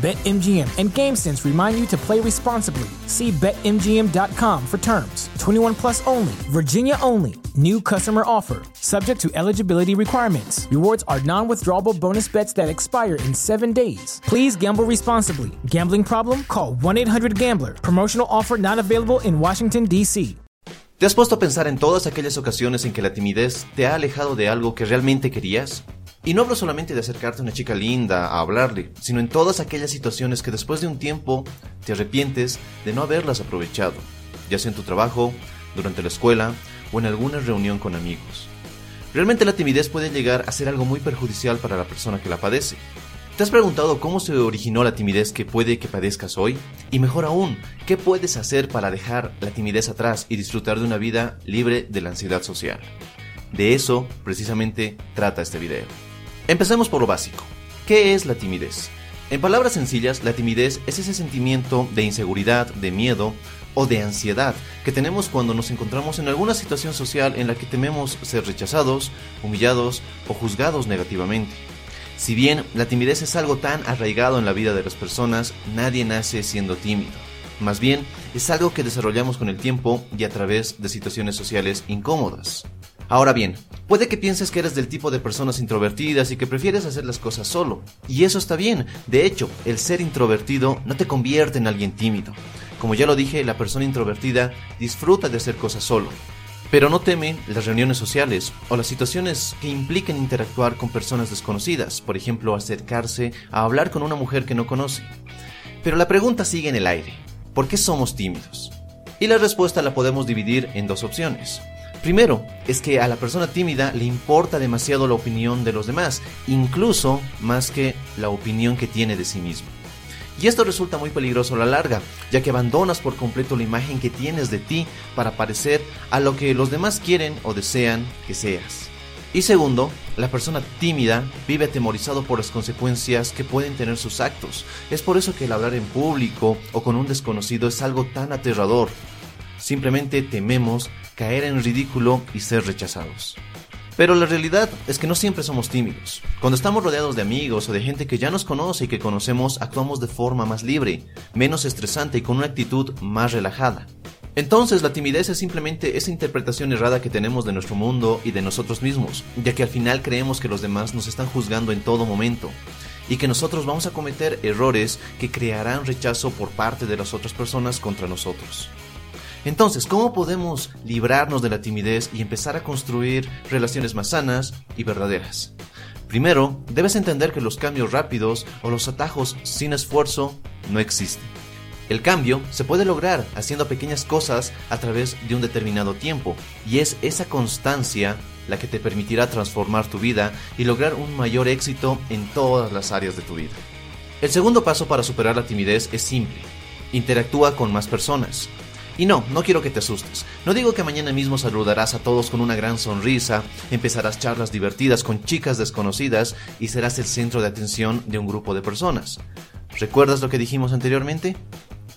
BetMGM and GameSense remind you to play responsibly. See BetMGM.com for terms. 21 plus only, Virginia only. New customer offer, subject to eligibility requirements. Rewards are non withdrawable bonus bets that expire in seven days. Please gamble responsibly. Gambling problem? Call 1 800 Gambler. Promotional offer not available in Washington, D.C. ¿Te has puesto a pensar en todas aquellas ocasiones en que la timidez te ha alejado de algo que realmente querías? Y no hablo solamente de acercarte a una chica linda a hablarle, sino en todas aquellas situaciones que después de un tiempo te arrepientes de no haberlas aprovechado, ya sea en tu trabajo, durante la escuela o en alguna reunión con amigos. Realmente la timidez puede llegar a ser algo muy perjudicial para la persona que la padece. ¿Te has preguntado cómo se originó la timidez que puede que padezcas hoy? Y mejor aún, ¿qué puedes hacer para dejar la timidez atrás y disfrutar de una vida libre de la ansiedad social? De eso precisamente trata este video. Empecemos por lo básico. ¿Qué es la timidez? En palabras sencillas, la timidez es ese sentimiento de inseguridad, de miedo o de ansiedad que tenemos cuando nos encontramos en alguna situación social en la que tememos ser rechazados, humillados o juzgados negativamente. Si bien la timidez es algo tan arraigado en la vida de las personas, nadie nace siendo tímido. Más bien, es algo que desarrollamos con el tiempo y a través de situaciones sociales incómodas. Ahora bien, puede que pienses que eres del tipo de personas introvertidas y que prefieres hacer las cosas solo. Y eso está bien. De hecho, el ser introvertido no te convierte en alguien tímido. Como ya lo dije, la persona introvertida disfruta de hacer cosas solo. Pero no teme las reuniones sociales o las situaciones que impliquen interactuar con personas desconocidas, por ejemplo, acercarse a hablar con una mujer que no conoce. Pero la pregunta sigue en el aire. ¿Por qué somos tímidos? Y la respuesta la podemos dividir en dos opciones. Primero, es que a la persona tímida le importa demasiado la opinión de los demás, incluso más que la opinión que tiene de sí mismo. Y esto resulta muy peligroso a la larga, ya que abandonas por completo la imagen que tienes de ti para parecer a lo que los demás quieren o desean que seas. Y segundo, la persona tímida vive atemorizado por las consecuencias que pueden tener sus actos. Es por eso que el hablar en público o con un desconocido es algo tan aterrador. Simplemente tememos caer en ridículo y ser rechazados. Pero la realidad es que no siempre somos tímidos. Cuando estamos rodeados de amigos o de gente que ya nos conoce y que conocemos, actuamos de forma más libre, menos estresante y con una actitud más relajada. Entonces la timidez es simplemente esa interpretación errada que tenemos de nuestro mundo y de nosotros mismos, ya que al final creemos que los demás nos están juzgando en todo momento y que nosotros vamos a cometer errores que crearán rechazo por parte de las otras personas contra nosotros. Entonces, ¿cómo podemos librarnos de la timidez y empezar a construir relaciones más sanas y verdaderas? Primero, debes entender que los cambios rápidos o los atajos sin esfuerzo no existen. El cambio se puede lograr haciendo pequeñas cosas a través de un determinado tiempo, y es esa constancia la que te permitirá transformar tu vida y lograr un mayor éxito en todas las áreas de tu vida. El segundo paso para superar la timidez es simple. Interactúa con más personas. Y no, no quiero que te asustes. No digo que mañana mismo saludarás a todos con una gran sonrisa, empezarás charlas divertidas con chicas desconocidas y serás el centro de atención de un grupo de personas. ¿Recuerdas lo que dijimos anteriormente?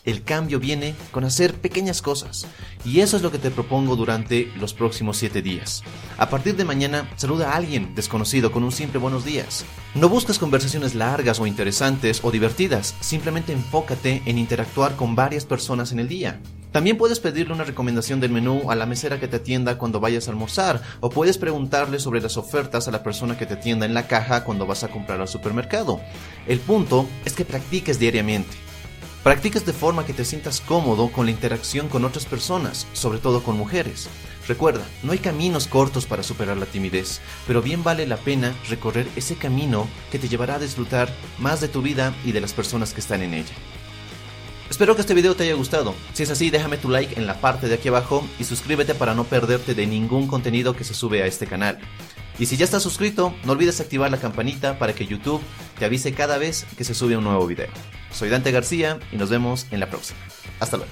El cambio viene con hacer pequeñas cosas. Y eso es lo que te propongo durante los próximos 7 días. A partir de mañana, saluda a alguien desconocido con un simple buenos días. No busques conversaciones largas o interesantes o divertidas, simplemente enfócate en interactuar con varias personas en el día. También puedes pedirle una recomendación del menú a la mesera que te atienda cuando vayas a almorzar, o puedes preguntarle sobre las ofertas a la persona que te atienda en la caja cuando vas a comprar al supermercado. El punto es que practiques diariamente. Practiques de forma que te sientas cómodo con la interacción con otras personas, sobre todo con mujeres. Recuerda, no hay caminos cortos para superar la timidez, pero bien vale la pena recorrer ese camino que te llevará a disfrutar más de tu vida y de las personas que están en ella. Espero que este video te haya gustado. Si es así, déjame tu like en la parte de aquí abajo y suscríbete para no perderte de ningún contenido que se sube a este canal. Y si ya estás suscrito, no olvides activar la campanita para que YouTube te avise cada vez que se sube un nuevo video. Soy Dante García y nos vemos en la próxima. Hasta luego.